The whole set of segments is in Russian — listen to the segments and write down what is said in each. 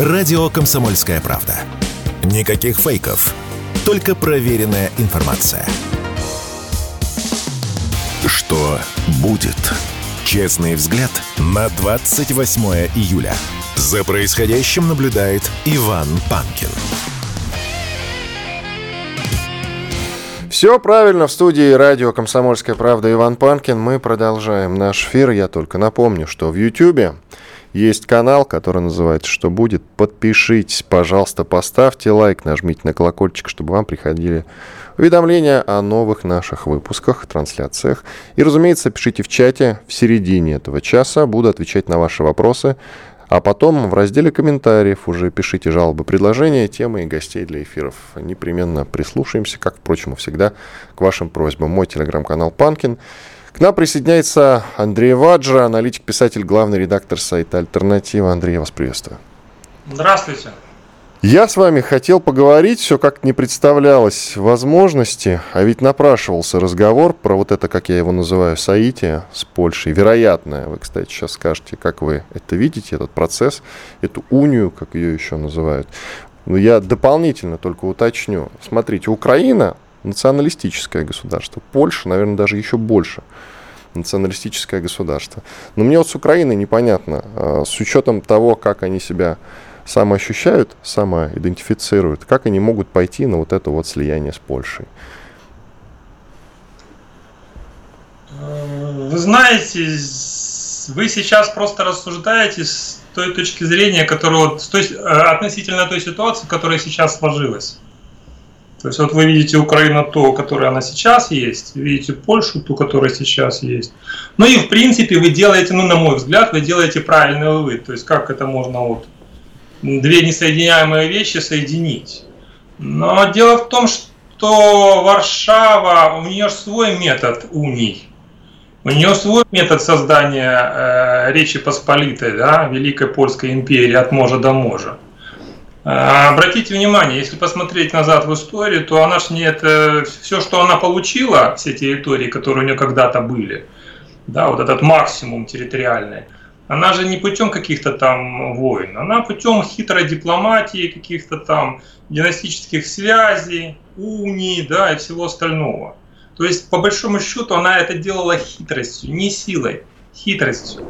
Радио «Комсомольская правда». Никаких фейков, только проверенная информация. Что будет? Честный взгляд на 28 июля. За происходящим наблюдает Иван Панкин. Все правильно, в студии радио «Комсомольская правда» Иван Панкин. Мы продолжаем наш эфир. Я только напомню, что в Ютьюбе есть канал, который называется «Что будет?». Подпишитесь, пожалуйста, поставьте лайк, нажмите на колокольчик, чтобы вам приходили уведомления о новых наших выпусках, трансляциях. И, разумеется, пишите в чате в середине этого часа. Буду отвечать на ваши вопросы. А потом в разделе комментариев уже пишите жалобы, предложения, темы и гостей для эфиров. Непременно прислушаемся, как, впрочем, всегда, к вашим просьбам. Мой телеграм-канал «Панкин». К нам присоединяется Андрей Ваджа, аналитик, писатель, главный редактор сайта «Альтернатива». Андрей, я вас приветствую. Здравствуйте. Я с вами хотел поговорить, все как не представлялось возможности, а ведь напрашивался разговор про вот это, как я его называю, соитие с Польшей, вероятное. Вы, кстати, сейчас скажете, как вы это видите, этот процесс, эту унию, как ее еще называют. Но я дополнительно только уточню. Смотрите, Украина националистическое государство, Польша, наверное, даже еще больше националистическое государство. Но мне вот с Украиной непонятно, а, с учетом того, как они себя самоощущают, самоидентифицируют, как они могут пойти на вот это вот слияние с Польшей? Вы знаете, вы сейчас просто рассуждаете с той точки зрения, которая вот, то есть, относительно той ситуации, которая сейчас сложилась. То есть вот вы видите Украину то, которая она сейчас есть, видите Польшу ту, которая сейчас есть. Ну и в принципе вы делаете, ну на мой взгляд, вы делаете правильный вывод. То есть как это можно вот две несоединяемые вещи соединить. Но дело в том, что Варшава, у нее свой метод уний. У нее свой метод создания э, Речи Посполитой, да, Великой Польской империи от можа до можа. Э, обратите внимание, если посмотреть назад в историю, то она ж не это все, что она получила, все территории, которые у нее когда-то были, да, вот этот максимум территориальный, она же не путем каких-то там войн, она путем хитрой дипломатии, каких-то там династических связей, уний, да, и всего остального. То есть, по большому счету, она это делала хитростью, не силой, хитростью.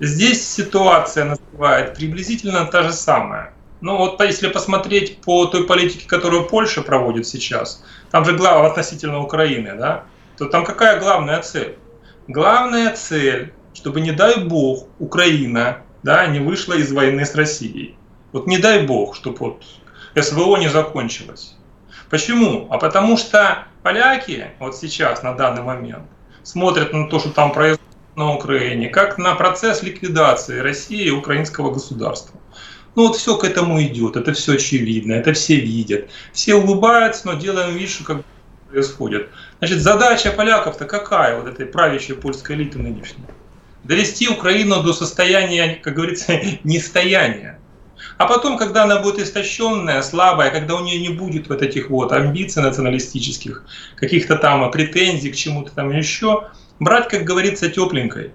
Здесь ситуация называет приблизительно та же самая. Ну вот если посмотреть по той политике, которую Польша проводит сейчас, там же глава относительно Украины, да, то там какая главная цель? Главная цель чтобы, не дай бог, Украина да, не вышла из войны с Россией. Вот не дай бог, чтобы вот СВО не закончилось. Почему? А потому что поляки вот сейчас, на данный момент, смотрят на то, что там происходит на Украине, как на процесс ликвидации России и украинского государства. Ну вот все к этому идет, это все очевидно, это все видят. Все улыбаются, но делаем вид, что как происходит. Значит, задача поляков-то какая, вот этой правящей польской элиты нынешней? довести Украину до состояния, как говорится, нестояния. А потом, когда она будет истощенная, слабая, когда у нее не будет вот этих вот амбиций националистических, каких-то там претензий к чему-то там еще, брать, как говорится, тепленькой.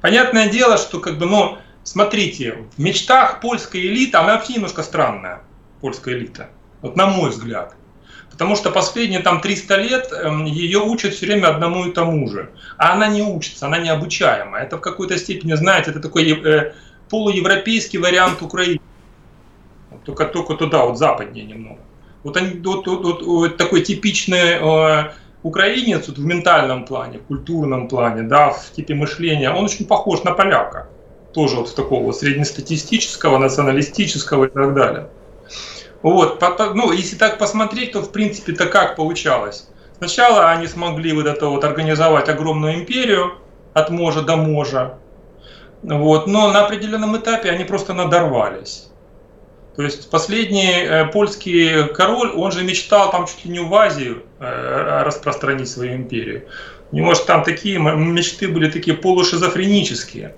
Понятное дело, что как бы, ну, смотрите, в мечтах польская элита, она вообще немножко странная, польская элита, вот на мой взгляд. Потому что последние там 300 лет эм, ее учат все время одному и тому же. А она не учится, она не обучаема. Это в какой-то степени, знаете, это такой э, полуевропейский вариант Украины. Только, только туда, вот западнее немного. Вот, они, вот, вот, вот, вот такой типичный э, украинец вот в ментальном плане, в культурном плане, да, в типе мышления, он очень похож на поляка. Тоже вот такого среднестатистического, националистического и так далее. Вот, ну, если так посмотреть, то в принципе-то как получалось? Сначала они смогли вот это вот организовать огромную империю от можа до можа, вот, но на определенном этапе они просто надорвались. То есть последний э, польский король, он же мечтал там чуть ли не в Азию э, распространить свою империю. У него же там такие мечты были такие полушизофренические.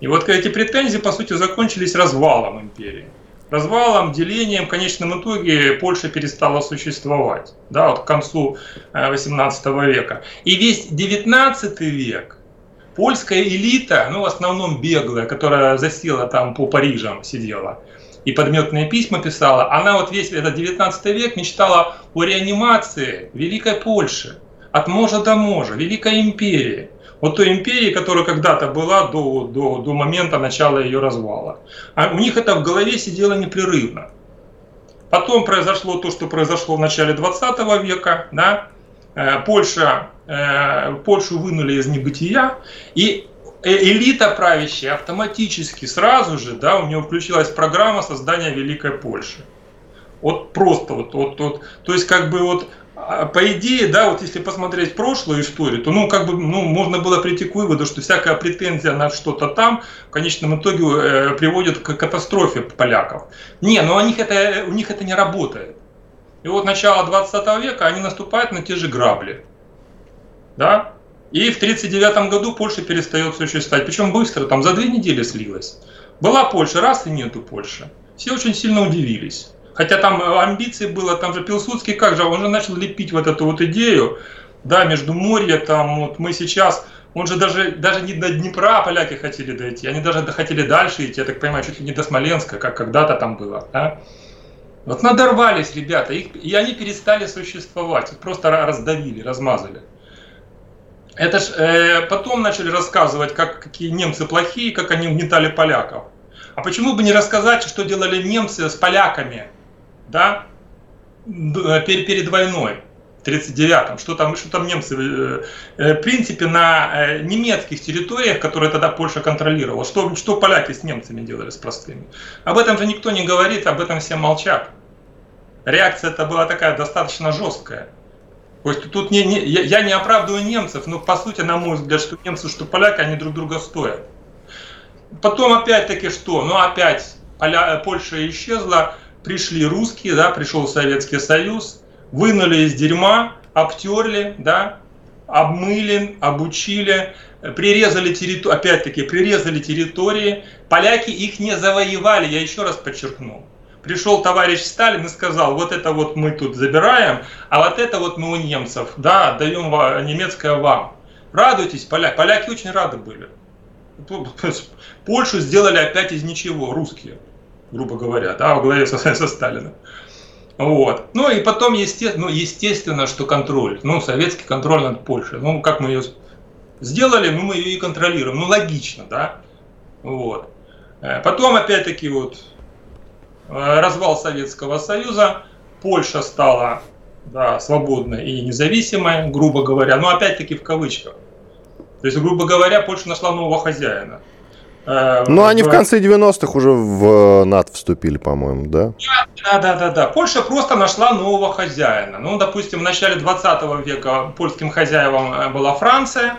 И вот эти претензии, по сути, закончились развалом империи развалом, делением, в конечном итоге Польша перестала существовать, да, вот к концу 18 э, века. И весь 19 век Польская элита, ну, в основном беглая, которая засела там по Парижам, сидела, и подметные письма писала, она вот весь этот 19 век мечтала о реанимации Великой Польши, от можа до можа, Великой империи. Вот той империи, которая когда-то была до, до, до момента начала ее развала. А у них это в голове сидело непрерывно. Потом произошло то, что произошло в начале 20 века. Да? Э, Польша, э, Польшу вынули из небытия, и элита правящая автоматически сразу же, да, у нее включилась программа создания Великой Польши. Вот просто вот, вот, вот, то есть как бы вот а, по идее, да, вот если посмотреть прошлую историю, то, ну, как бы, ну, можно было прийти к выводу, что всякая претензия на что-то там в конечном итоге э, приводит к катастрофе поляков. Не, но у них это, у них это не работает. И вот начало 20 века они наступают на те же грабли. Да? И в 1939 году Польша перестает существовать. Причем быстро, там за две недели слилась. Была Польша, раз и нету Польши. Все очень сильно удивились. Хотя там э, амбиции было, там же Пилсудский, как же, он же начал лепить вот эту вот идею, да, между море, там вот мы сейчас, он же даже, даже не до Днепра поляки хотели дойти, они даже хотели дальше идти, я так понимаю, чуть ли не до Смоленска, как когда-то там было, да. Вот надорвались ребята, их, и они перестали существовать, их просто раздавили, размазали. Это ж э, потом начали рассказывать, как, какие немцы плохие, как они угнетали поляков. А почему бы не рассказать, что делали немцы с поляками? да, э, перед войной, в 1939-м, что там, что там немцы, э, э, в принципе, на немецких территориях, которые тогда Польша контролировала, что, что поляки с немцами делали с простыми. Об этом же никто не говорит, об этом все молчат. Реакция это была такая достаточно жесткая. То есть тут не, не, я, я не оправдываю немцев, но по сути, на мой взгляд, что немцы, что поляки, они друг друга стоят. Потом опять-таки что? Ну опять Поля, Польша исчезла, пришли русские, да, пришел Советский Союз, вынули из дерьма, обтерли, да, обмыли, обучили, прирезали территорию, опять-таки, прирезали территории. Поляки их не завоевали, я еще раз подчеркну. Пришел товарищ Сталин и сказал, вот это вот мы тут забираем, а вот это вот мы у немцев, да, отдаем немецкое вам. Радуйтесь, поляки. Поляки очень рады были. Польшу сделали опять из ничего, русские грубо говоря, да, во главе со, со Сталиным. Вот. Ну и потом, естественно, ну, естественно, что контроль, ну, советский контроль над Польшей. Ну, как мы ее сделали, ну, мы ее и контролируем. Ну, логично, да. Вот. Э, потом, опять-таки, вот, развал Советского Союза, Польша стала да, свободной и независимой, грубо говоря, но опять-таки в кавычках. То есть, грубо говоря, Польша нашла нового хозяина. Э, ну, они в конце 90-х уже в НАТО вступили, по-моему, да? Да, да, да, да. Польша просто нашла нового хозяина. Ну, допустим, в начале 20 века польским хозяевам э, была Франция,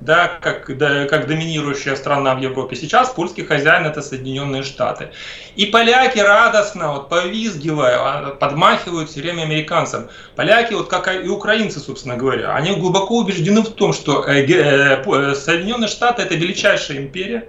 да, как, да, как доминирующая страна в Европе. Сейчас польский хозяин это Соединенные Штаты. И поляки радостно, вот повизгивая, а, подмахивают все время американцам. Поляки, вот как и украинцы, собственно говоря, они глубоко убеждены в том, что э, э, Соединенные Штаты это величайшая империя,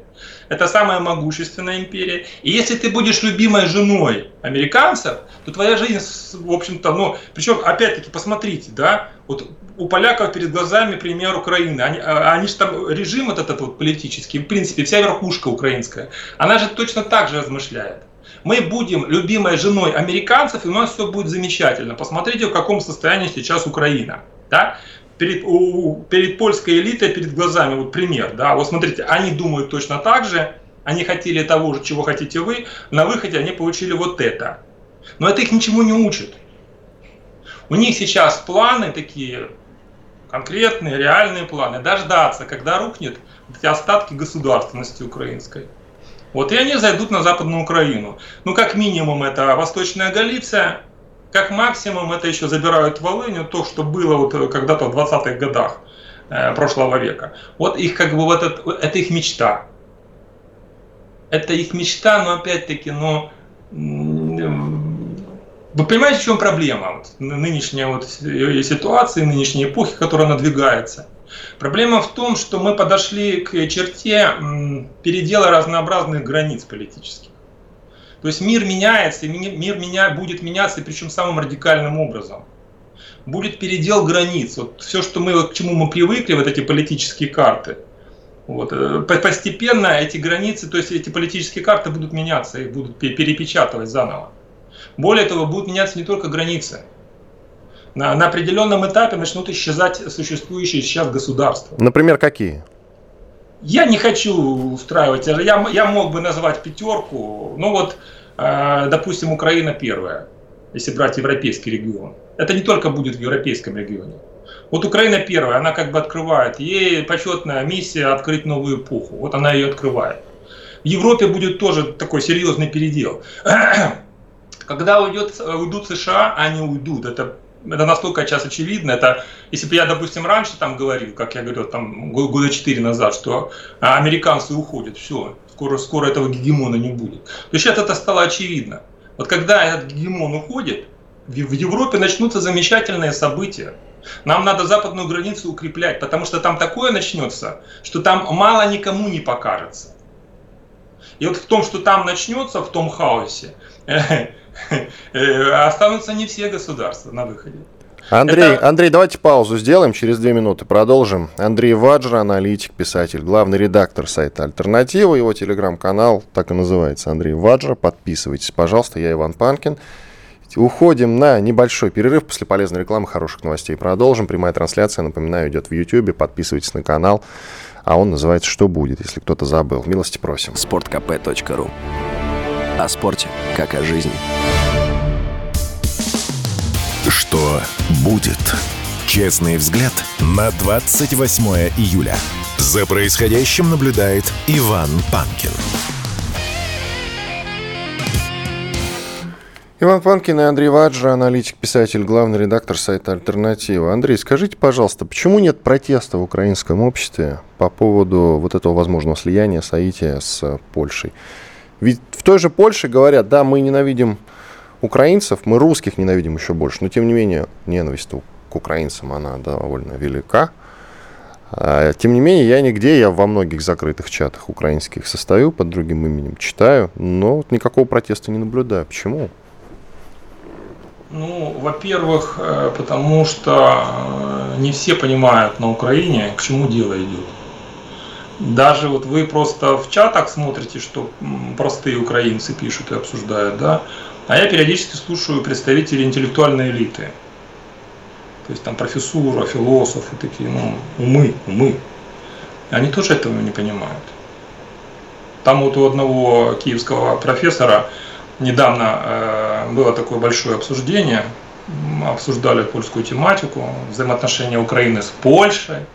это самая могущественная империя. И если ты будешь любимой женой американцев, то твоя жизнь, в общем-то, ну, причем, опять-таки, посмотрите, да, вот у поляков перед глазами пример Украины. Они, а, они же там, режим вот этот вот политический, в принципе, вся верхушка украинская, она же точно так же размышляет. Мы будем любимой женой американцев, и у нас все будет замечательно. Посмотрите, в каком состоянии сейчас Украина. Да? Перед, у, перед польской элитой, перед глазами, вот пример, да, вот смотрите, они думают точно так же, они хотели того же, чего хотите вы, на выходе они получили вот это. Но это их ничему не учит. У них сейчас планы такие, конкретные, реальные планы, дождаться, когда рухнет эти остатки государственности украинской. Вот и они зайдут на Западную Украину. Ну, как минимум, это Восточная Галиция, как максимум это еще забирают Волыню, то, что было вот э, когда-то в 20-х годах э, прошлого века. Вот их как бы вот это, это их мечта. Это их мечта, но опять-таки, но вы понимаете, в чем проблема вот, нынешней вот ситуации, нынешней эпохи, которая надвигается? Проблема в том, что мы подошли к черте передела разнообразных границ политических. То есть мир меняется, и мир меня, будет меняться, причем самым радикальным образом. Будет передел границ. Вот все, что мы, к чему мы привыкли, вот эти политические карты, Вот. Э, постепенно эти границы, то есть эти политические карты будут меняться, их будут перепечатывать заново. Более того, будут меняться не только границы. На, на определенном этапе начнут исчезать существующие сейчас государства. Например, какие? Я не хочу устраивать, я, я мог бы назвать пятерку, ну вот, э, допустим, Украина первая, если брать европейский регион. Это не только будет в европейском регионе. Вот Украина первая, она как бы открывает. Ей почетная миссия открыть новую эпоху. Вот она ее открывает. В Европе будет тоже такой серьезный передел. Когда уйдет, уйдут США, они уйдут. Это, это настолько сейчас очевидно. Это, если бы я, допустим, раньше там говорил, как я говорил там года четыре назад, что американцы уходят, все, скоро, скоро этого гегемона не будет. То сейчас это стало очевидно. Вот когда этот гегемон уходит, в Европе начнутся замечательные события. Нам надо западную границу укреплять, потому что там такое начнется, что там мало никому не покажется. И вот в том, что там начнется, в том хаосе, останутся не все государства на выходе. Андрей, Это... Андрей, давайте паузу сделаем, через две минуты продолжим. Андрей Ваджра, аналитик, писатель, главный редактор сайта «Альтернатива», его телеграм-канал так и называется, Андрей Ваджра. Подписывайтесь, пожалуйста, я Иван Панкин. Уходим на небольшой перерыв. После полезной рекламы, хороших новостей продолжим. Прямая трансляция, напоминаю, идет в YouTube. Подписывайтесь на канал. А он называется «Что будет?», если кто-то забыл. Милости просим. sportkp.ru О спорте, как о жизни. Что будет? Честный взгляд на 28 июля. За происходящим наблюдает Иван Панкин. Иван Панкин и Андрей Ваджа, аналитик, писатель, главный редактор сайта «Альтернатива». Андрей, скажите, пожалуйста, почему нет протеста в украинском обществе по поводу вот этого возможного слияния, соития с Польшей? Ведь в той же Польше говорят, да, мы ненавидим украинцев, мы русских ненавидим еще больше, но тем не менее ненависть к украинцам, она довольно велика. А, тем не менее, я нигде, я во многих закрытых чатах украинских состою, под другим именем читаю, но вот никакого протеста не наблюдаю. Почему? Ну, во-первых, э, потому что э, не все понимают на Украине, к чему дело идет. Даже вот вы просто в чатах смотрите, что простые украинцы пишут и обсуждают, да, а я периодически слушаю представителей интеллектуальной элиты. То есть там профессура, философы такие, ну, умы, умы. Они тоже этого не понимают. Там вот у одного киевского профессора недавно э, было такое большое обсуждение, обсуждали польскую тематику, взаимоотношения Украины с Польшей.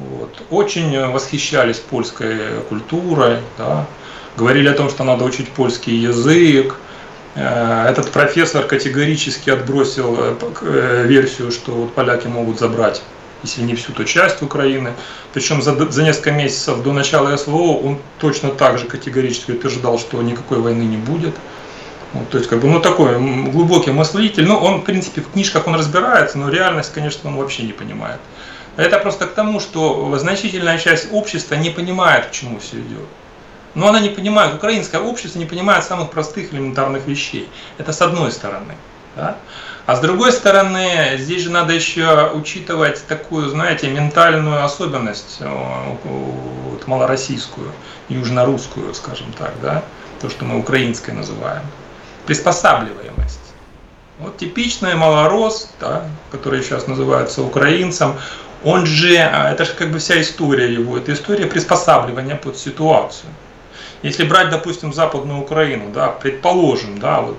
Вот. Очень восхищались польской культурой, да. говорили о том, что надо учить польский язык. Э, этот профессор категорически отбросил э, версию, что вот поляки могут забрать если не всю, то часть Украины. Причем за, за несколько месяцев до начала СВО он точно так же категорически утверждал, что никакой войны не будет. Вот, то есть, как бы, ну, такой глубокий мыслитель. Ну, он, в принципе, в книжках он разбирается, но реальность, конечно, он вообще не понимает. Это просто к тому, что значительная часть общества не понимает, к чему все идет. Но она не понимает, украинское общество не понимает самых простых элементарных вещей. Это с одной стороны. Да? А с другой стороны, здесь же надо еще учитывать такую, знаете, ментальную особенность, э, малороссийскую, южнорусскую, скажем так, да, то, что мы украинской называем приспосабливаемость. Вот типичный малорос, да, который сейчас называется украинцем, он же, а, это же как бы вся история его, это история приспосабливания под ситуацию. Если брать, допустим, Западную Украину, да, предположим, да, вот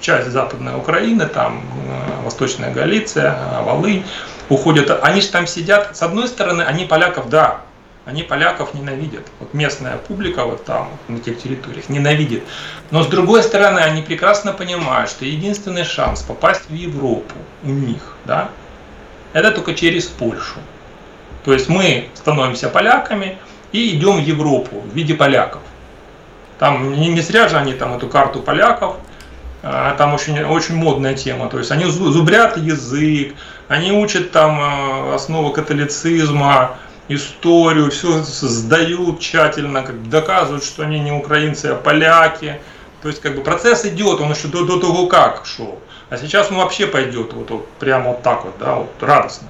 часть Западной Украины, там э, Восточная Галиция, Волынь, уходят, они же там сидят, с одной стороны, они поляков, да, они поляков ненавидят. Вот местная публика вот там, на тех территориях, ненавидит. Но с другой стороны, они прекрасно понимают, что единственный шанс попасть в Европу у них, да, это только через Польшу. То есть мы становимся поляками и идем в Европу в виде поляков. Там не, не зря же они там эту карту поляков, а, там очень, очень модная тема. То есть они зубрят язык, они учат там а, основы католицизма, историю, все сдают тщательно, как доказывают, что они не украинцы, а поляки. То есть как бы процесс идет, он еще до, до того как шел. А сейчас он вообще пойдет вот, вот прямо вот так вот, да, вот радостно.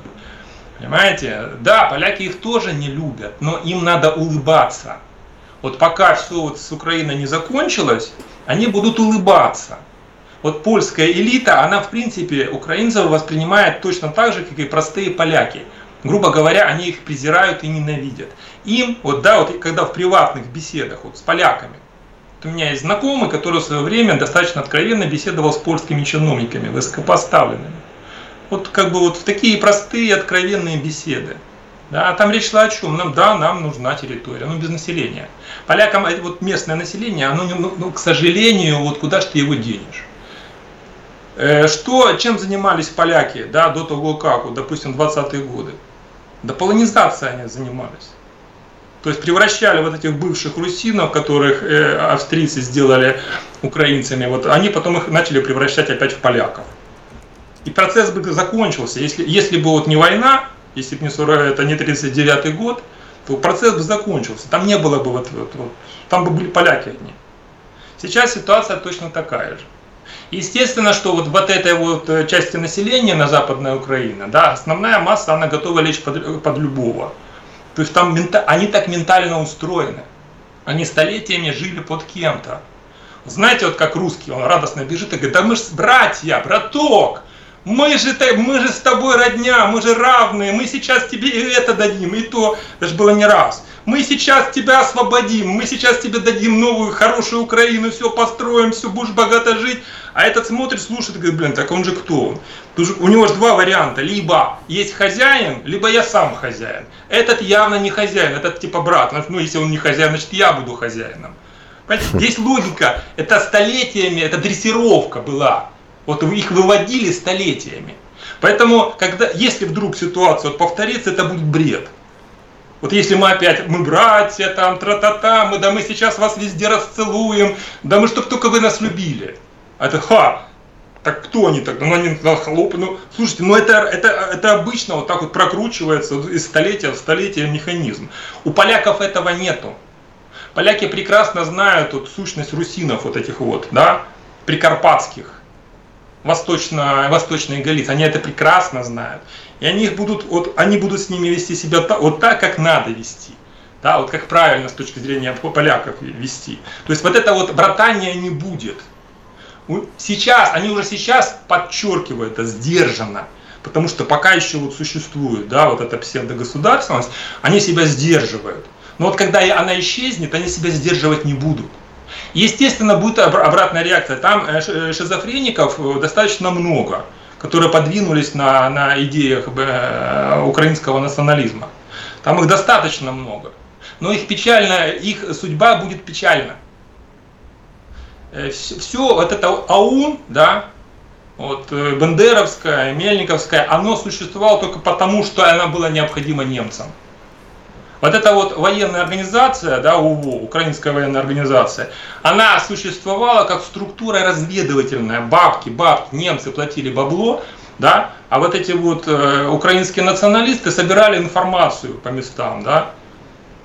Понимаете? Да, поляки их тоже не любят, но им надо улыбаться. Вот пока все вот с Украиной не закончилось, они будут улыбаться. Вот польская элита, она в принципе украинцев воспринимает точно так же, как и простые поляки. Грубо говоря, они их презирают и ненавидят. Им, вот да, вот когда в приватных беседах вот с поляками, у меня есть знакомый, который в свое время достаточно откровенно беседовал с польскими чиновниками, высокопоставленными. Вот как бы вот в такие простые откровенные беседы. Да, там речь шла о чем? Нам, да, нам нужна территория, но без населения. Полякам вот местное население, оно, ну, ну, к сожалению, вот куда же ты его денешь? Э, что, чем занимались поляки да, до того, как, вот, допустим, 20-е годы? Да полонизацией они занимались. То есть превращали вот этих бывших русинов, которых э, австрийцы сделали украинцами, вот они потом их начали превращать опять в поляков. И процесс бы закончился, если, если бы вот не война, если бы не 40, это не 39 год, то процесс бы закончился. Там не было бы вот, вот, вот там бы были поляки одни. Сейчас ситуация точно такая же. Естественно, что вот, вот этой вот э, части населения на Западной Украине, да, основная масса, она готова лечь под, под любого. То есть там они так ментально устроены. Они столетиями жили под кем-то. Знаете, вот как русский, он радостно бежит и говорит, да мы же братья, браток, мы же, мы же с тобой родня, мы же равные, мы сейчас тебе и это дадим, и то, даже было не раз. Мы сейчас тебя освободим, мы сейчас тебе дадим новую хорошую Украину, все построим, все будешь богато жить. А этот смотрит, слушает и говорит, блин, так он же кто? У него же два варианта. Либо есть хозяин, либо я сам хозяин. Этот явно не хозяин, этот типа брат. Ну, если он не хозяин, значит я буду хозяином. Понимаете, здесь логика, это столетиями, это дрессировка была. Вот их выводили столетиями. Поэтому, когда, если вдруг ситуация вот повторится, это будет бред. Вот если мы опять, мы братья, там, тра-та-та, мы, да мы сейчас вас везде расцелуем, да мы чтоб только вы нас любили. А это ха, так кто они тогда? Ну они на хлоп, ну слушайте, ну это, это, это обычно вот так вот прокручивается из столетия в столетие механизм. У поляков этого нету. Поляки прекрасно знают вот, сущность русинов вот этих вот, да, прикарпатских восточно, восточные Галиции, они это прекрасно знают. И они, их будут, вот, они будут с ними вести себя так, вот так, как надо вести. Да, вот как правильно с точки зрения поляков вести. То есть вот это вот братания не будет. Сейчас, они уже сейчас подчеркивают это сдержанно. Потому что пока еще вот существует, да, вот эта псевдогосударственность, они себя сдерживают. Но вот когда она исчезнет, они себя сдерживать не будут. Естественно, будет обратная реакция. Там э, э, шизофреников э, достаточно много, которые подвинулись на, на идеях украинского национализма. Там их достаточно много. Но их печально, их судьба будет печальна. Все, все вот это АУН, да, вот, Бендеровская, Мельниковская, оно существовало только потому, что она была необходима немцам. Вот эта вот военная организация, да, УВО, Украинская военная организация, она существовала как структура разведывательная. Бабки, бабки, немцы платили бабло, да, а вот эти вот э, украинские националисты собирали информацию по местам, да,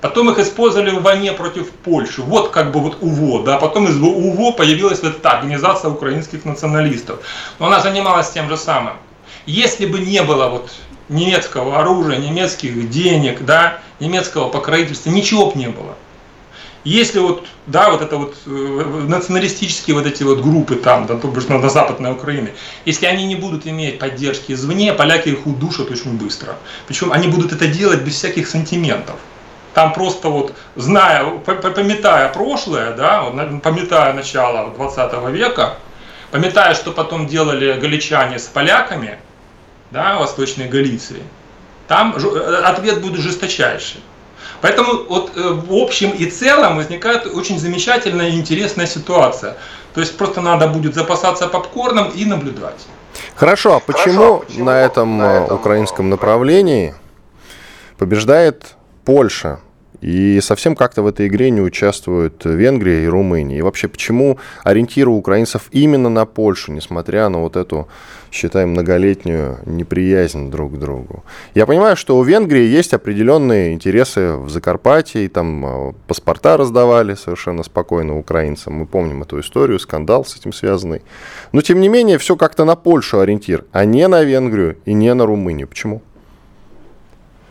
Потом их использовали в войне против Польши. Вот как бы вот УВО, да. Потом из УВО появилась вот эта организация украинских националистов. Но она занималась тем же самым. Если бы не было вот немецкого оружия, немецких денег, да, немецкого покровительства, ничего бы не было. Если вот, да, вот это вот э, националистические вот эти вот группы там, да, то бишь на, на Западной Украине, если они не будут иметь поддержки извне, поляки их удушат очень быстро. Причем они будут это делать без всяких сантиментов. Там просто вот, зная, пометая прошлое, да, вот, пометая начало 20 века, пометая, что потом делали галичане с поляками, да, Восточной Галиции, там э, ответ будет жесточайший. Поэтому вот э, в общем и целом возникает очень замечательная и интересная ситуация. То есть просто надо будет запасаться попкорном и наблюдать. Хорошо, а почему, Хорошо, почему на этом, на этом украинском направлении побеждает Польша? И совсем как-то в этой игре не участвуют Венгрия и Румыния. И вообще, почему ориентиры украинцев именно на Польшу, несмотря на вот эту, считай, многолетнюю неприязнь друг к другу? Я понимаю, что у Венгрии есть определенные интересы в Закарпатье, и там а, паспорта раздавали совершенно спокойно украинцам. Мы помним эту историю, скандал с этим связанный. Но, тем не менее, все как-то на Польшу ориентир, а не на Венгрию и не на Румынию. Почему?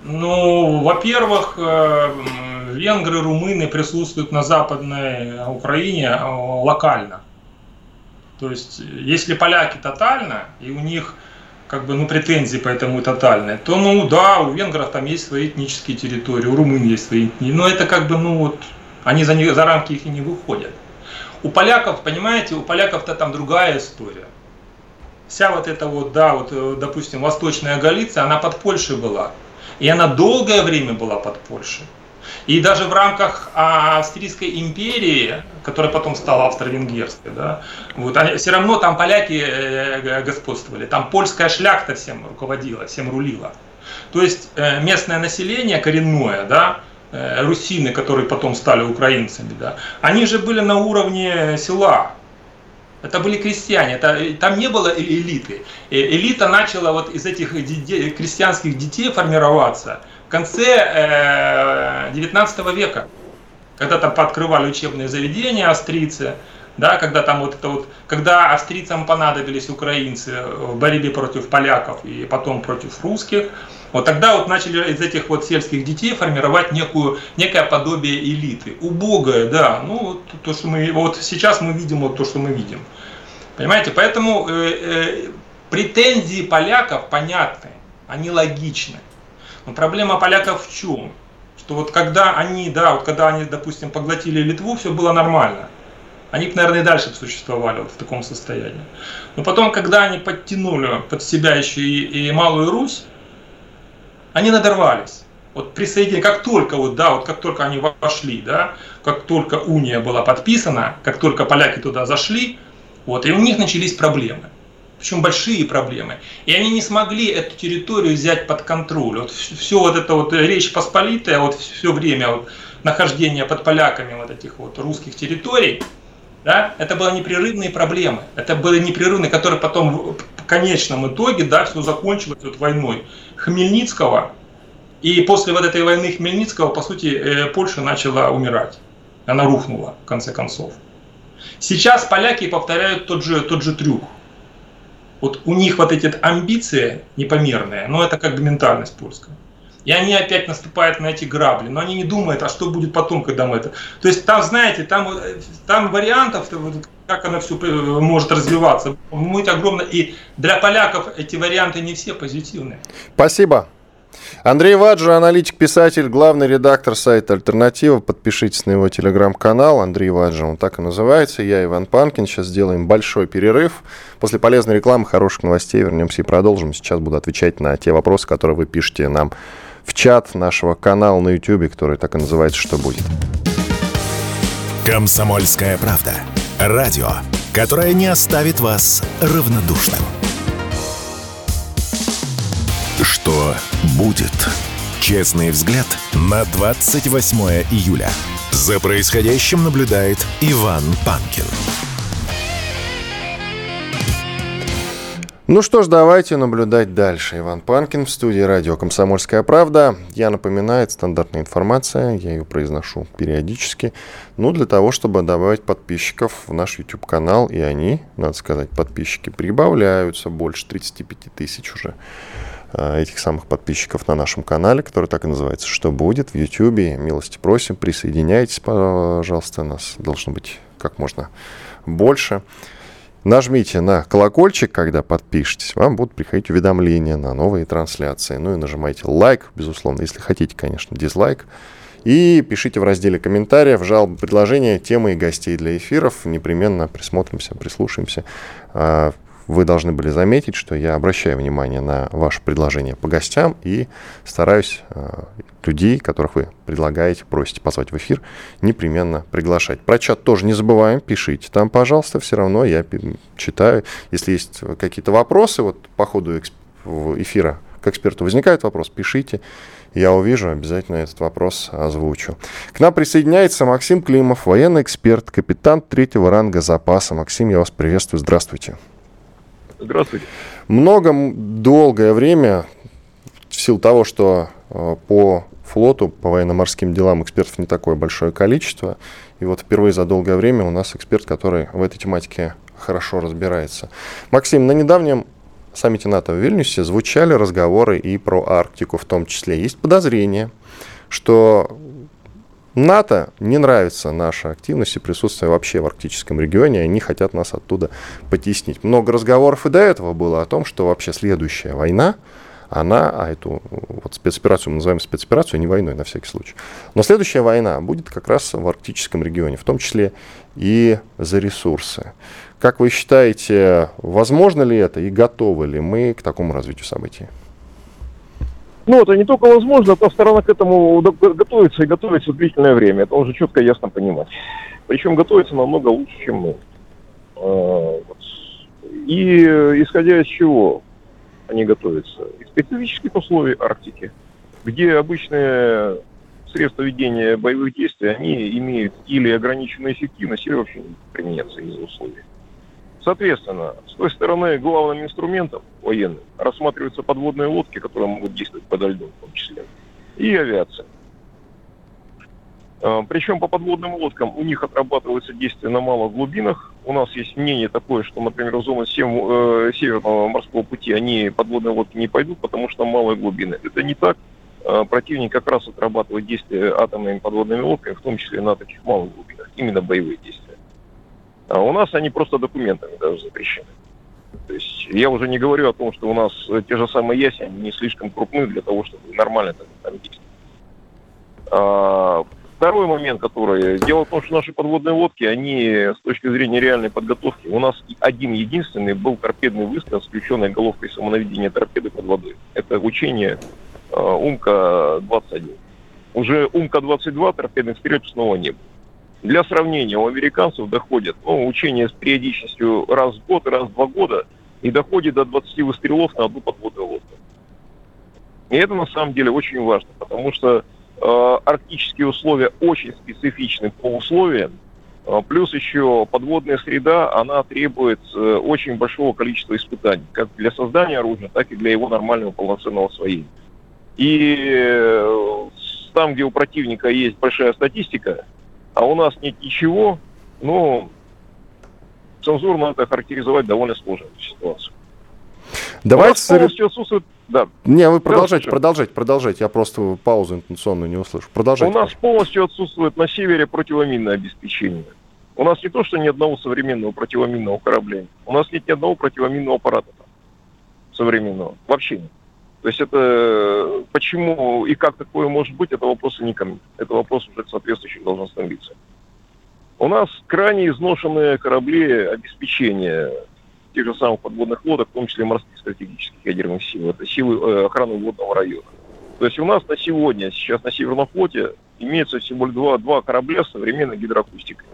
Ну, во-первых, э, венгры, румыны присутствуют на Западной Украине э, локально. То есть, если поляки тотально, и у них как бы, ну, претензии поэтому тотальные, то, ну, да, у венгров там есть свои этнические территории, у румын есть свои, но это как бы, ну, вот, они за, за рамки их и не выходят. У поляков, понимаете, у поляков-то там другая история. Вся вот эта вот, да, вот, э, допустим, Восточная Галиция, она под Польшей была. И она долгое время была под Польшей. И даже в рамках Австрийской империи, которая потом стала австро-венгерской, да, вот, они, все равно там поляки э, господствовали, там польская шляхта всем руководила, всем рулила. То есть э, местное население коренное, да, э, русины, которые потом стали украинцами, да, они же были на уровне села, это были крестьяне, это, там не было элиты. Элита начала вот из этих крестьянских детей формироваться – конце 19 э, века, когда там пооткрывали учебные заведения австрийцы, да, когда там вот это вот, когда австрийцам понадобились украинцы в борьбе против поляков и потом против русских, вот тогда вот начали из этих вот сельских детей формировать некую, некое подобие элиты. Убогое, да, ну то, что мы, вот сейчас мы видим вот то, что мы видим. Понимаете, поэтому э, э, претензии поляков понятны, они логичны. Но проблема поляков в чем? Что вот когда они, да, вот когда они, допустим, поглотили Литву, все было нормально. Они, наверное, и дальше существовали вот в таком состоянии. Но потом, когда они подтянули под себя еще и, и Малую Русь, они надорвались. Вот присоединение, как только вот, да, вот как только они вошли, да, как только уния была подписана, как только поляки туда зашли, вот, и у них начались проблемы причем большие проблемы. И они не смогли эту территорию взять под контроль. Вот все вот это вот Речь Посполитая, вот все время вот нахождения под поляками вот этих вот русских территорий, да, это были непрерывные проблемы. Это были непрерывные, которые потом в конечном итоге, да, все закончилось вот войной Хмельницкого. И после вот этой войны Хмельницкого, по сути, э, Польша начала умирать. Она рухнула, в конце концов. Сейчас поляки повторяют тот же, тот же трюк вот у них вот эти амбиции непомерные, но это как бы ментальность польская. И они опять наступают на эти грабли, но они не думают, а что будет потом, когда мы это... То есть там, знаете, там, там вариантов, как оно все может развиваться, будет огромно. И для поляков эти варианты не все позитивные. Спасибо. Андрей Ваджа, аналитик, писатель, главный редактор сайта «Альтернатива». Подпишитесь на его телеграм-канал. Андрей Ваджа, он так и называется. Я Иван Панкин. Сейчас сделаем большой перерыв. После полезной рекламы, хороших новостей вернемся и продолжим. Сейчас буду отвечать на те вопросы, которые вы пишете нам в чат нашего канала на YouTube, который так и называется «Что будет?». «Комсомольская правда». Радио, которое не оставит вас равнодушным. Что будет? Честный взгляд на 28 июля. За происходящим наблюдает Иван Панкин. Ну что ж, давайте наблюдать дальше. Иван Панкин в студии радио «Комсомольская правда». Я напоминаю, это стандартная информация, я ее произношу периодически. Ну, для того, чтобы добавить подписчиков в наш YouTube-канал, и они, надо сказать, подписчики прибавляются, больше 35 тысяч уже. Э, этих самых подписчиков на нашем канале, который так и называется «Что будет?» в YouTube. Милости просим, присоединяйтесь, пожалуйста, нас должно быть как можно больше. Нажмите на колокольчик, когда подпишетесь, вам будут приходить уведомления на новые трансляции. Ну и нажимайте лайк, безусловно, если хотите, конечно, дизлайк. И пишите в разделе комментариев, жалобы, предложения, темы и гостей для эфиров. Непременно присмотримся, прислушаемся. Вы должны были заметить, что я обращаю внимание на ваше предложение по гостям и стараюсь э, людей, которых вы предлагаете, просите позвать в эфир, непременно приглашать. Про чат тоже не забываем, пишите там, пожалуйста, все равно я читаю. Если есть какие-то вопросы, вот по ходу эфира к эксперту возникает вопрос, пишите, я увижу, обязательно этот вопрос озвучу. К нам присоединяется Максим Климов, военный эксперт, капитан третьего ранга запаса. Максим, я вас приветствую, здравствуйте. Здравствуйте. Много, долгое время, в силу того, что э, по флоту, по военно-морским делам экспертов не такое большое количество, и вот впервые за долгое время у нас эксперт, который в этой тематике хорошо разбирается. Максим, на недавнем саммите НАТО в Вильнюсе звучали разговоры и про Арктику в том числе. Есть подозрение, что НАТО не нравится наша активность и присутствие вообще в арктическом регионе, они хотят нас оттуда потеснить. Много разговоров и до этого было о том, что вообще следующая война, она, а эту вот спецоперацию мы называем спецоперацию, а не войной на всякий случай. Но следующая война будет как раз в арктическом регионе, в том числе и за ресурсы. Как вы считаете, возможно ли это и готовы ли мы к такому развитию событий? Ну, это не только возможно, та сторона к этому готовится и готовится длительное время. Это уже четко и ясно понимать. Причем готовится намного лучше, чем мы. А, и исходя из чего они готовятся? Из специфических условий Арктики, где обычные средства ведения боевых действий, они имеют или ограниченную эффективность, или вообще не применяться из-за условий. Соответственно, с той стороны главным инструментом военным рассматриваются подводные лодки, которые могут действовать подо льдом в том числе, и авиация. А, Причем по подводным лодкам у них отрабатывается действие на малых глубинах. У нас есть мнение такое, что, например, в зону 7, э, Северного морского пути они подводные лодки не пойдут, потому что малые глубины. Это не так. Э, противник как раз отрабатывает действия атомными подводными лодками, в том числе на таких малых глубинах, именно боевые действия. А у нас они просто документами даже запрещены. То есть я уже не говорю о том, что у нас те же самые яси, не слишком крупны для того, чтобы нормально там, там действовать. А, второй момент, который... Дело в том, что наши подводные лодки, они с точки зрения реальной подготовки, у нас один единственный был торпедный выстрел с включенной головкой самонаведения торпеды под водой. Это учение э, УМК-21. Уже УМК-22 торпедных стрельб снова не было. Для сравнения, у американцев доходят ну, учения с периодичностью раз в год, раз в два года, и доходит до 20 выстрелов на одну подводную лодку. И это на самом деле очень важно, потому что э, арктические условия очень специфичны по условиям, э, плюс еще подводная среда, она требует э, очень большого количества испытаний, как для создания оружия, так и для его нормального полноценного освоения. И э, там, где у противника есть большая статистика, а у нас нет ничего, ну, цензурно это характеризовать довольно сложную ситуацию. Давайте... полностью отсутствует... Да. Не, вы продолжайте, продолжайте, продолжайте. Я просто паузу интенционную не услышу. Продолжайте. У нас пожалуйста. полностью отсутствует на севере противоминное обеспечение. У нас не то, что ни одного современного противоминного корабля. У нас нет ни одного противоминного аппарата современного. Вообще нет. То есть это почему и как такое может быть, это вопрос не ко мне. Это вопрос уже к соответствующим должностным лицам. У нас крайне изношенные корабли обеспечения тех же самых подводных лодок, в том числе морских стратегических ядерных сил. Это силы э, охраны водного района. То есть у нас на сегодня, сейчас на Северном флоте, имеется всего два, два корабля с современной гидроакустикой.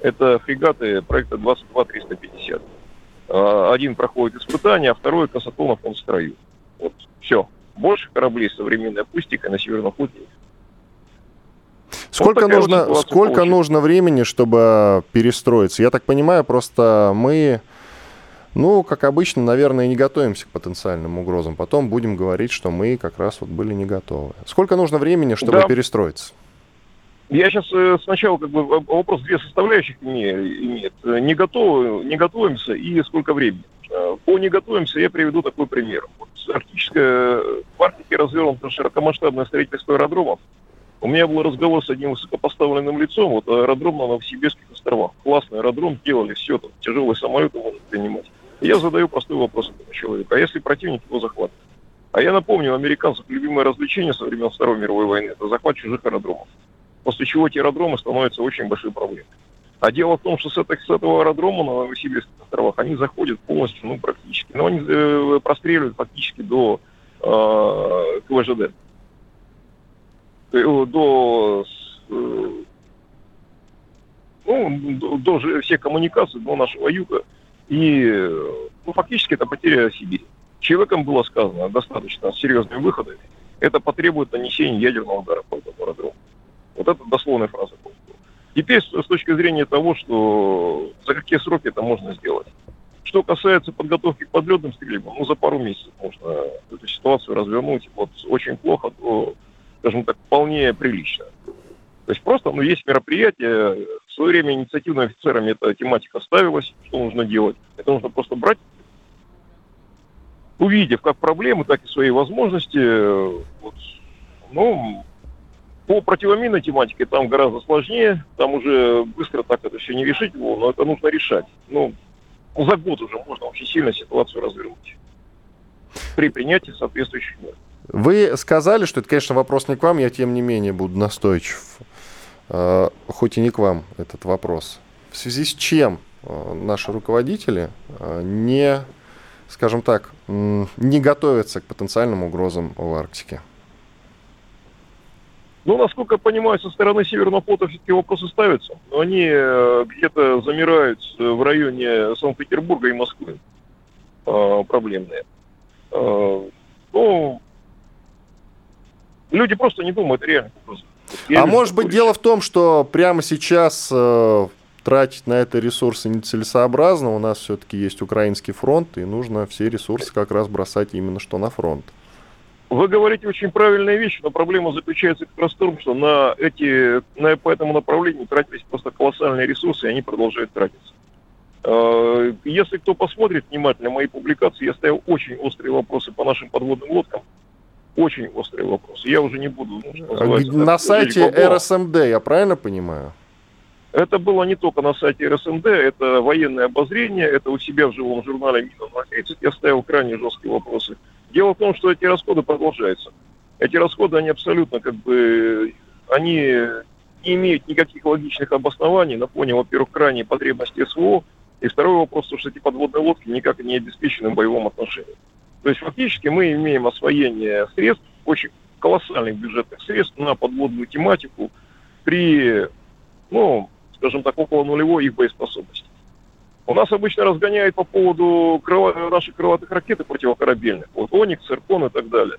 Это фрегаты проекта 22-350. А, один проходит испытания, а второй Касатонов он в строю. Вот все. Больше кораблей современной акустикой на Северном флоте Сколько, вот нужно, сколько нужно времени, чтобы перестроиться? Я так понимаю, просто мы, ну, как обычно, наверное, не готовимся к потенциальным угрозам. Потом будем говорить, что мы как раз вот были не готовы. Сколько нужно времени, чтобы да. перестроиться? Я сейчас э, сначала как бы вопрос две составляющих имеет. Не готовы, не готовимся и сколько времени. Э, по не готовимся я приведу такой пример. Вот арктическое, в Арктике развернуто широкомасштабное строительство аэродромов. У меня был разговор с одним высокопоставленным лицом, вот аэродром на Новосибирских островах. Классный аэродром, делали все, там, тяжелые самолеты можно принимать. Я задаю простой вопрос этому человеку. А если противник его захватывает? А я напомню, у американцев любимое развлечение со времен Второй мировой войны – это захват чужих аэродромов. После чего эти аэродромы становятся очень большой проблемой. А дело в том, что с, этого, с этого аэродрома на Новосибирских островах они заходят полностью, ну, практически. Но они э, простреливают фактически до э, КВЖД. Э, до, э, ну, до, до всех коммуникаций, до нашего юга. И ну, фактически это потеря Сибири. Человеком было сказано достаточно серьезными выходами. Это потребует нанесения ядерного удара по этому аэродрому. Вот это дословная фраза. Теперь с точки зрения того, что за какие сроки это можно сделать. Что касается подготовки к подлетным стрельбам, ну, за пару месяцев можно эту ситуацию развернуть. Вот очень плохо, то, скажем так, вполне прилично. То есть просто, ну, есть мероприятие, в свое время инициативными офицерами эта тематика ставилась, что нужно делать. Это нужно просто брать увидев как проблемы, так и свои возможности, вот, ну, по противоминной тематике там гораздо сложнее, там уже быстро так это все не решить, но это нужно решать. Ну, за год уже можно очень сильно ситуацию развернуть при принятии соответствующих мер. Вы сказали, что это, конечно, вопрос не к вам, я тем не менее буду настойчив, э, хоть и не к вам этот вопрос. В связи с чем э, наши руководители э, не, скажем так, не готовятся к потенциальным угрозам в Арктике? Ну, насколько я понимаю, со стороны Северного флота все-таки вопросы ставятся. Но они э, где-то замирают э, в районе Санкт-Петербурга и Москвы. Э, проблемные. Ну, люди просто не думают реально. Я а может быть дело в том, что прямо сейчас э, тратить на это ресурсы нецелесообразно. У нас все-таки есть украинский фронт, и нужно все ресурсы как раз бросать именно что на фронт. Вы говорите очень правильные вещи, но проблема заключается как раз в том, что на эти, на, по этому направлению тратились просто колоссальные ресурсы, и они продолжают тратиться. А, если кто посмотрит внимательно мои публикации, я ставил очень острые вопросы по нашим подводным лодкам. Очень острые вопросы. Я уже не буду... Ну, на сайте РСМД, я правильно понимаю? Это было не только на сайте РСМД, это военное обозрение, это у себя в живом журнале Мина 30 я ставил крайне жесткие вопросы. Дело в том, что эти расходы продолжаются. Эти расходы, они абсолютно как бы, они не имеют никаких логичных обоснований на фоне, во-первых, крайней потребности СВО, и второй вопрос, что эти подводные лодки никак не обеспечены в боевом отношении. То есть фактически мы имеем освоение средств, очень колоссальных бюджетных средств на подводную тематику при, ну, скажем так, около нулевой их боеспособности. У нас обычно разгоняют по поводу крыло... наших крылатых ракет и противокорабельных. Вот Оникс, Циркон и так далее.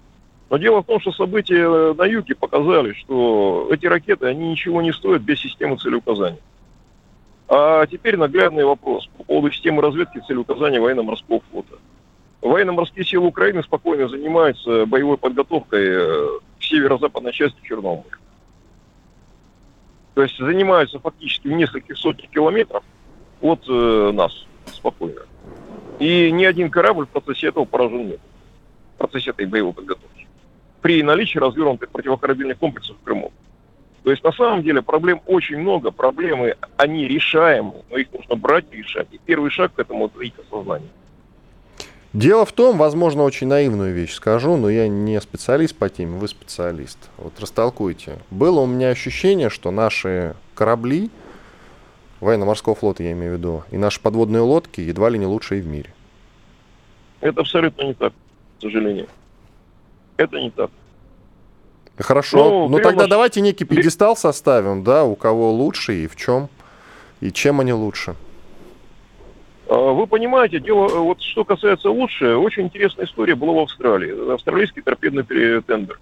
Но дело в том, что события на юге показали, что эти ракеты, они ничего не стоят без системы целеуказания. А теперь наглядный вопрос по поводу системы разведки целеуказания военно-морского флота. Военно-морские силы Украины спокойно занимаются боевой подготовкой э, в северо-западной части Черноморья. То есть занимаются фактически в нескольких сотнях километров от э, нас спокойно. И ни один корабль в процессе этого поражен нет. В процессе этой боевой подготовки. При наличии развернутых противокорабельных комплексов в Крыму. То есть на самом деле проблем очень много, проблемы, они решаемы, но их нужно брать и решать. И первый шаг к этому – это осознание. Дело в том, возможно, очень наивную вещь скажу, но я не специалист по теме, вы специалист. Вот растолкуйте. Было у меня ощущение, что наши корабли – военно-морского флота, я имею в виду, и наши подводные лодки едва ли не лучшие в мире. Это абсолютно не так, к сожалению. Это не так. Хорошо. Ну, ну тогда наш... давайте некий пьедестал составим, да, у кого лучше и в чем, и чем они лучше. А, вы понимаете, дело, вот что касается лучше, очень интересная история была в Австралии. Австралийский торпедный тендер.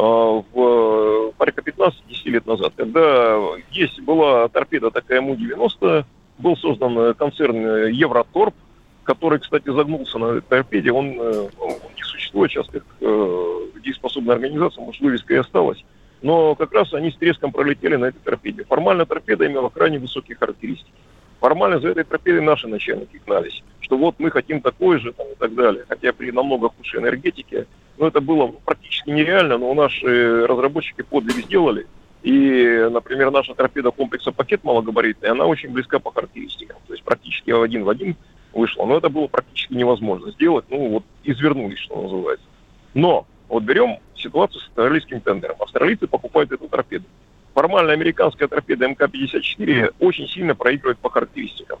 А, в порядка 15-10 лет назад, когда есть была торпеда такая Му-90, был создан концерн Евроторп, который, кстати, загнулся на торпеде. Он, э, он не существует сейчас как э, дееспособная организация, может, вывеска и осталась. Но как раз они с треском пролетели на этой торпеде. Формально торпеда имела крайне высокие характеристики. Формально за этой торпедой наши начальники гнались, что вот мы хотим такой же там, и так далее. Хотя при намного худшей энергетике ну, это было практически нереально, но наши разработчики подвиг сделали. И, например, наша торпеда комплекса пакет малогабаритный, она очень близка по характеристикам. То есть практически один в один вышла. Но это было практически невозможно сделать. Ну, вот извернулись, что называется. Но вот берем ситуацию с австралийским тендером. Австралийцы покупают эту торпеду. Формально американская торпеда МК-54 очень сильно проигрывает по характеристикам.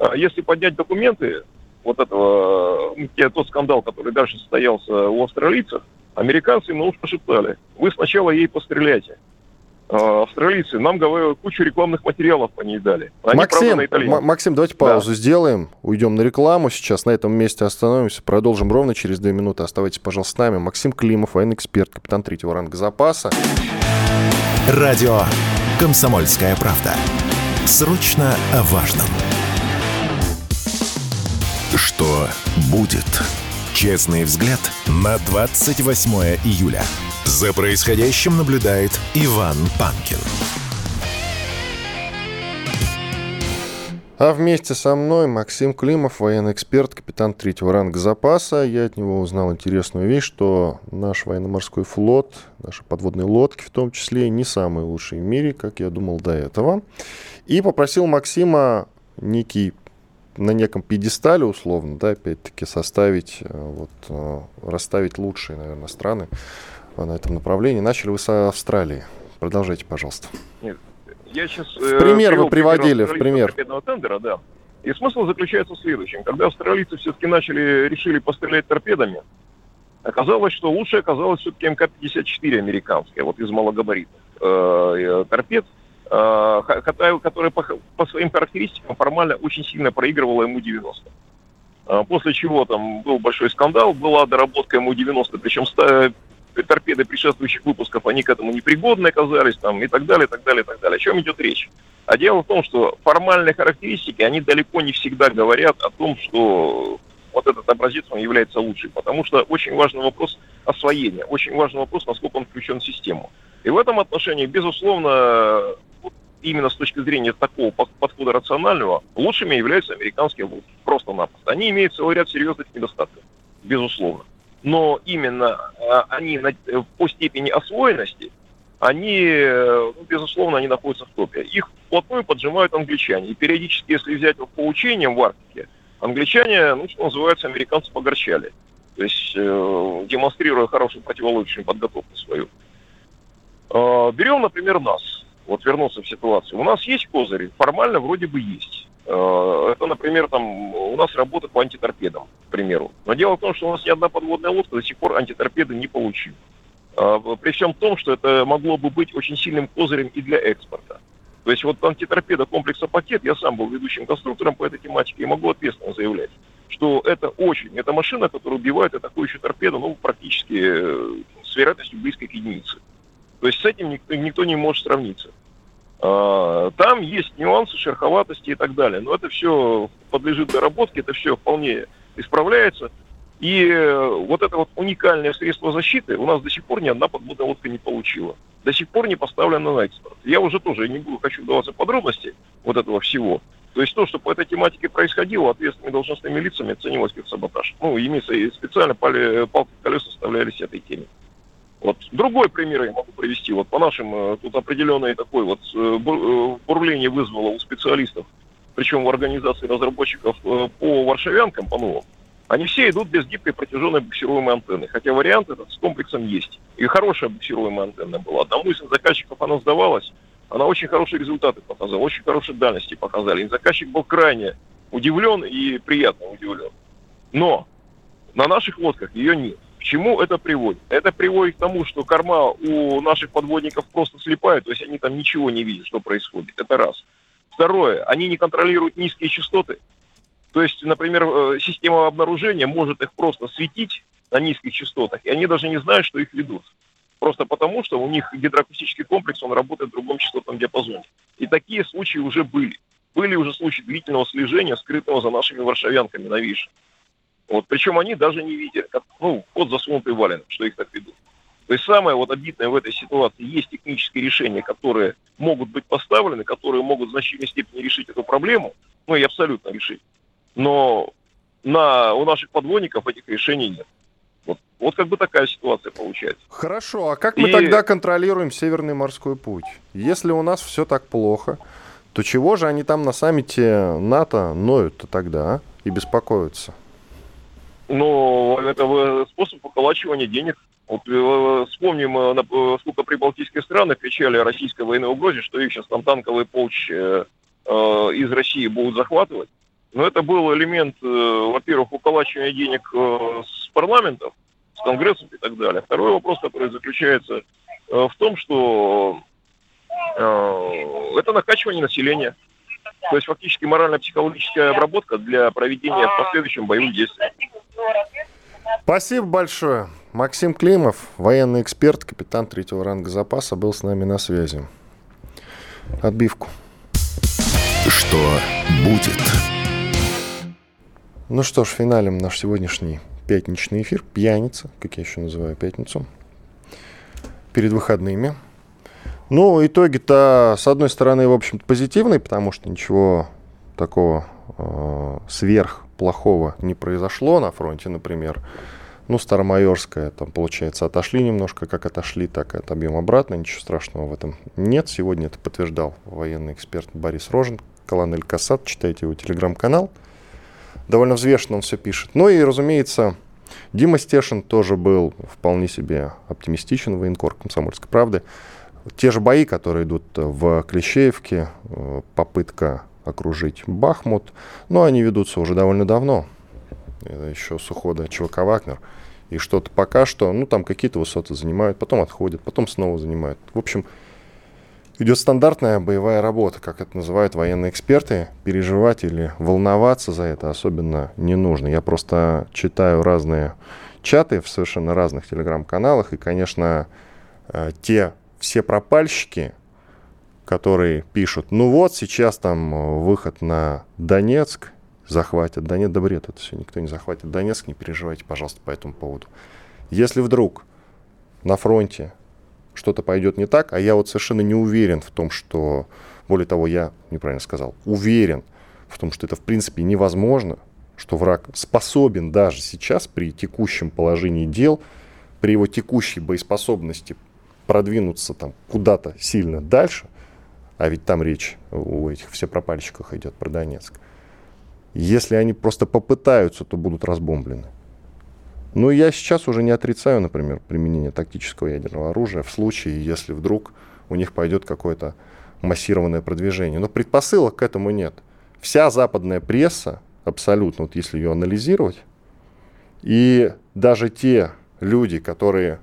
А если поднять документы, вот этого, тот скандал, который дальше состоялся у австралийцев, американцы ему уж пошептали, вы сначала ей постреляйте. А австралийцы нам говорят, кучу рекламных материалов по ней дали. Они, Максим, правда, Максим, давайте паузу да. сделаем, уйдем на рекламу сейчас, на этом месте остановимся, продолжим ровно через две минуты. Оставайтесь, пожалуйста, с нами. Максим Климов, военный эксперт, капитан третьего ранга запаса. Радио «Комсомольская правда». Срочно о важном. Что будет? Честный взгляд на 28 июля. За происходящим наблюдает Иван Панкин. А вместе со мной Максим Климов, военный эксперт, капитан третьего ранга запаса. Я от него узнал интересную вещь, что наш военно-морской флот, наши подводные лодки в том числе, не самые лучшие в мире, как я думал до этого. И попросил Максима некий на неком пьедестале условно, да, опять-таки составить, э, вот, э, расставить лучшие, наверное, страны на этом направлении. Начали вы с Австралии. Продолжайте, пожалуйста. Нет, я сейчас... В пример вы приводили, в пример. Тендера, да. И смысл заключается в следующем. Когда австралийцы все-таки начали, решили пострелять торпедами, оказалось, что лучше оказалось все-таки МК-54 американская, вот из малогабаритных э, э торпед, э, которая по, по своим характеристикам формально очень сильно проигрывала МУ-90. Э, после чего там был большой скандал, была доработка МУ-90, причем торпеды предшествующих выпусков, они к этому непригодны оказались, там, и так далее, и так далее, и так далее. О чем идет речь? А дело в том, что формальные характеристики, они далеко не всегда говорят о том, что вот этот образец, он является лучшим, потому что очень важный вопрос освоения, очень важный вопрос, насколько он включен в систему. И в этом отношении, безусловно, именно с точки зрения такого подхода рационального, лучшими являются американские лодки. Просто-напросто. Они имеют целый ряд серьезных недостатков, безусловно но именно а, они по степени освоенности, они, ну, безусловно, они находятся в топе. Их вплотную поджимают англичане. И периодически, если взять по учениям в Арктике, англичане, ну, что называется, американцы погорчали. То есть, э, демонстрируя хорошую противолодочную подготовку свою. Э, берем, например, нас. Вот вернуться в ситуацию. У нас есть козыри? Формально вроде бы есть. Э, это, например, там у нас работа по антиторпедам, к примеру. Но дело в том, что у нас ни одна подводная лодка до сих пор антиторпеды не получила. Э, при всем том, что это могло бы быть очень сильным козырем и для экспорта. То есть вот антиторпеда комплекса «Пакет», я сам был ведущим конструктором по этой тематике и могу ответственно заявлять, что это очень, это машина, которая убивает атакующую торпеду, ну, практически э, с вероятностью близкой к единице. То есть с этим никто, никто не может сравниться. А, там есть нюансы, шероховатости и так далее. Но это все подлежит доработке, это все вполне исправляется. И э, вот это вот уникальное средство защиты у нас до сих пор ни одна подводная не получила. До сих пор не поставлено на экспорт. Я уже тоже не буду, хочу вдаваться в подробности вот этого всего. То есть то, что по этой тематике происходило, ответственными должностными лицами оценивалось как саботаж. Ну, имеется специально пали, палки колеса составлялись этой теме. Вот другой пример я могу привести. Вот по нашим, э, тут определенный такой вот э, э, бурление вызвало у специалистов, причем в организации разработчиков по варшавянкам, по новым. Они все идут без гибкой протяженной буксируемой антенны. Хотя вариант этот с комплексом есть. И хорошая буксируемая антенна была. Одному из заказчиков она сдавалась. Она очень хорошие результаты показала, очень хорошие дальности показали. И заказчик был крайне удивлен и приятно удивлен. Но на наших лодках ее нет. К чему это приводит? Это приводит к тому, что корма у наших подводников просто слепая, то есть они там ничего не видят, что происходит. Это раз. Второе, они не контролируют низкие частоты. То есть, например, э, система обнаружения может их просто светить на низких частотах, и они даже не знают, что их ведут. Просто потому, что у них гидроакустический комплекс, он работает в другом частотном диапазоне. И такие случаи уже были. Были уже случаи длительного слежения, скрытого за нашими варшавянками новейшими. Вот, причем они даже не видели, как, ну, под засунутый валенок, что их так ведут. То есть самое вот обидное в этой ситуации, есть технические решения, которые могут быть поставлены, которые могут в значительной степени решить эту проблему, ну и абсолютно решить. Но на, у наших подводников этих решений нет. Вот, вот как бы такая ситуация получается. Хорошо, а как и... мы тогда контролируем Северный морской путь? Если у нас все так плохо, то чего же они там на саммите НАТО ноют-то тогда а? и беспокоятся? Но это способ поколачивания денег. Вот э, вспомним, э, сколько прибалтийских стран кричали о российской военной угрозе, что их сейчас там танковые полчища э, из России будут захватывать. Но это был элемент, во-первых, уколачивания денег с парламентов, с конгрессом и так далее. Второй вопрос, который заключается в том, что это накачивание населения. То есть фактически морально-психологическая обработка для проведения в последующем боевых действий. Спасибо большое. Максим Климов, военный эксперт, капитан третьего ранга запаса, был с нами на связи. Отбивку. Что будет? Ну что ж, финалем наш сегодняшний пятничный эфир. Пьяница, как я еще называю пятницу. Перед выходными. Ну, итоги-то, с одной стороны, в общем-то, позитивные, потому что ничего такого э, сверхплохого не произошло на фронте, например, ну, Старомайорская, там, получается, отошли немножко, как отошли, так и отобьем обратно, ничего страшного в этом нет. Сегодня это подтверждал военный эксперт Борис Рожен, Колонель Касат, читайте его телеграм-канал. Довольно взвешенно он все пишет. Ну и, разумеется, Дима Стешин тоже был вполне себе оптимистичен, военкор комсомольской правды. Те же бои, которые идут в Клещеевке, э, попытка окружить Бахмут, но они ведутся уже довольно давно, еще с ухода ЧВК «Вагнер». И что-то пока что, ну, там какие-то высоты занимают, потом отходят, потом снова занимают. В общем, идет стандартная боевая работа, как это называют военные эксперты. Переживать или волноваться за это особенно не нужно. Я просто читаю разные чаты в совершенно разных телеграм-каналах, и, конечно, э, те все пропальщики, которые пишут, ну вот, сейчас там э, выход на Донецк, захватят. Да нет, да бред это все, никто не захватит Донецк, не переживайте, пожалуйста, по этому поводу. Если вдруг на фронте что-то пойдет не так, а я вот совершенно не уверен в том, что, более того, я неправильно сказал, уверен в том, что это в принципе невозможно, что враг способен даже сейчас при текущем положении дел, при его текущей боеспособности продвинуться там куда-то сильно дальше, а ведь там речь у этих все пропальщиках идет про Донецк, если они просто попытаются, то будут разбомблены. Но я сейчас уже не отрицаю, например, применение тактического ядерного оружия в случае, если вдруг у них пойдет какое-то массированное продвижение. Но предпосылок к этому нет. Вся западная пресса, абсолютно, вот если ее анализировать, и даже те люди, которые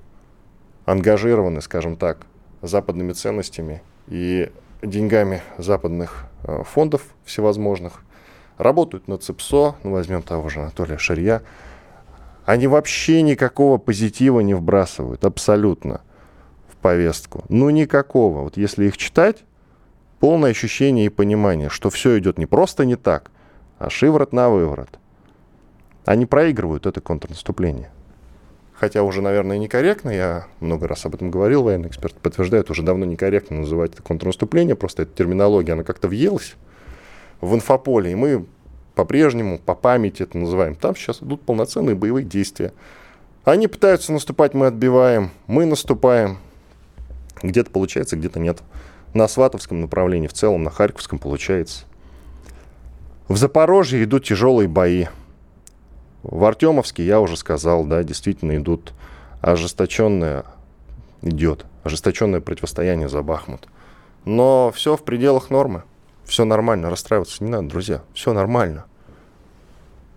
ангажированы, скажем так, западными ценностями и деньгами западных э, фондов всевозможных, работают на ЦИПСО, ну, возьмем того же Анатолия Шарья, они вообще никакого позитива не вбрасывают, абсолютно, в повестку. Ну, никакого. Вот если их читать, полное ощущение и понимание, что все идет не просто не так, а шиворот на выворот. Они проигрывают это контрнаступление. Хотя уже, наверное, некорректно, я много раз об этом говорил, военный эксперт подтверждает, уже давно некорректно называть это контрнаступление, просто эта терминология, она как-то въелась в инфополе, и мы по-прежнему, по памяти это называем. Там сейчас идут полноценные боевые действия. Они пытаются наступать, мы отбиваем, мы наступаем. Где-то получается, где-то нет. На Сватовском направлении, в целом на Харьковском получается. В Запорожье идут тяжелые бои. В Артемовске, я уже сказал, да, действительно идут ожесточенное, идет ожесточенное противостояние за Бахмут. Но все в пределах нормы. Все нормально, расстраиваться не надо, друзья. Все нормально.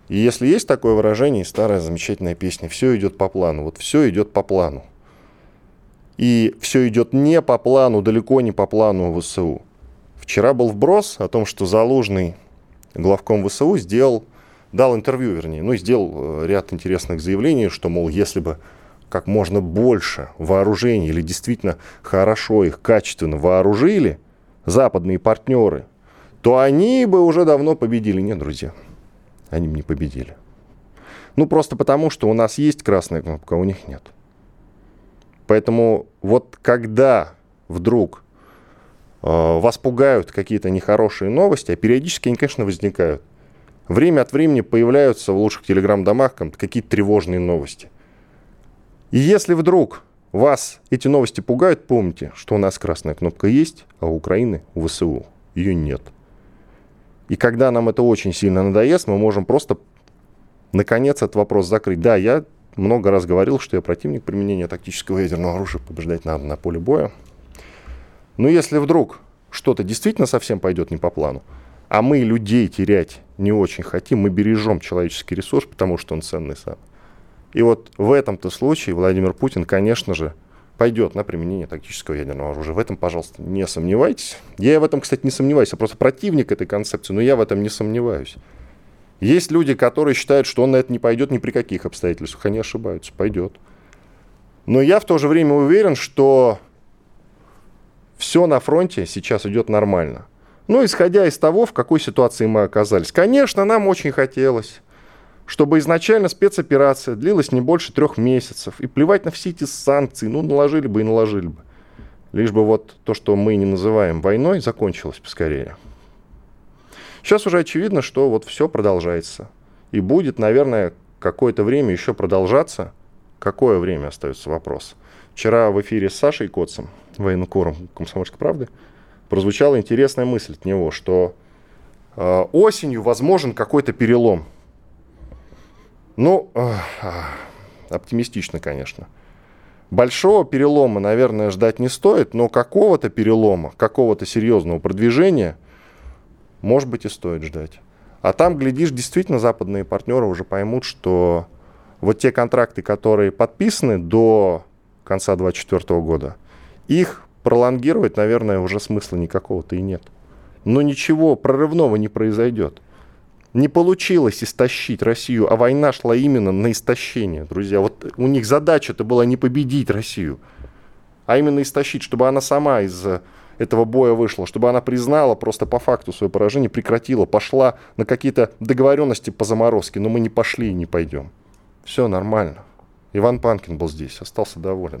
И если есть такое выражение, старая замечательная песня, все идет по плану. Вот все идет по плану. И все идет не по плану, далеко не по плану ВСУ. Вчера был вброс о том, что Залужный, главком ВСУ, сделал, дал интервью, вернее, ну, сделал э, ряд интересных заявлений, что, мол, если бы как можно больше вооружений или действительно хорошо их качественно вооружили западные партнеры, то они бы уже давно победили. Нет, друзья, они бы не победили. Ну, просто потому, что у нас есть красная кнопка, а у них нет. Поэтому вот когда вдруг э, вас пугают какие-то нехорошие новости, а периодически они, конечно, возникают, время от времени появляются в лучших телеграм-домах какие-то тревожные новости. И если вдруг вас эти новости пугают, помните, что у нас красная кнопка есть, а у Украины, у ВСУ, ее нет. И когда нам это очень сильно надоест, мы можем просто, наконец, этот вопрос закрыть. Да, я много раз говорил, что я противник применения тактического ядерного оружия, побеждать надо на поле боя. Но если вдруг что-то действительно совсем пойдет не по плану, а мы людей терять не очень хотим, мы бережем человеческий ресурс, потому что он ценный сам. И вот в этом-то случае Владимир Путин, конечно же, пойдет на применение тактического ядерного оружия. В этом, пожалуйста, не сомневайтесь. Я в этом, кстати, не сомневаюсь. Я просто противник этой концепции, но я в этом не сомневаюсь. Есть люди, которые считают, что он на это не пойдет ни при каких обстоятельствах. Они ошибаются. Пойдет. Но я в то же время уверен, что все на фронте сейчас идет нормально. Ну, исходя из того, в какой ситуации мы оказались. Конечно, нам очень хотелось чтобы изначально спецоперация длилась не больше трех месяцев. И плевать на все эти санкции, ну, наложили бы и наложили бы. Лишь бы вот то, что мы не называем войной, закончилось поскорее. Сейчас уже очевидно, что вот все продолжается. И будет, наверное, какое-то время еще продолжаться. Какое время остается вопрос. Вчера в эфире с Сашей Коцем, военкором «Комсомольской правды», прозвучала интересная мысль от него, что э, осенью возможен какой-то перелом. Ну, э, оптимистично, конечно. Большого перелома, наверное, ждать не стоит, но какого-то перелома, какого-то серьезного продвижения, может быть, и стоит ждать. А там, глядишь, действительно западные партнеры уже поймут, что вот те контракты, которые подписаны до конца 2024 года, их пролонгировать, наверное, уже смысла никакого-то и нет. Но ничего прорывного не произойдет. Не получилось истощить Россию, а война шла именно на истощение, друзья. Вот у них задача-то была не победить Россию, а именно истощить, чтобы она сама из этого боя вышла, чтобы она признала просто по факту свое поражение, прекратила, пошла на какие-то договоренности по заморозке, но мы не пошли и не пойдем. Все нормально. Иван Панкин был здесь, остался доволен.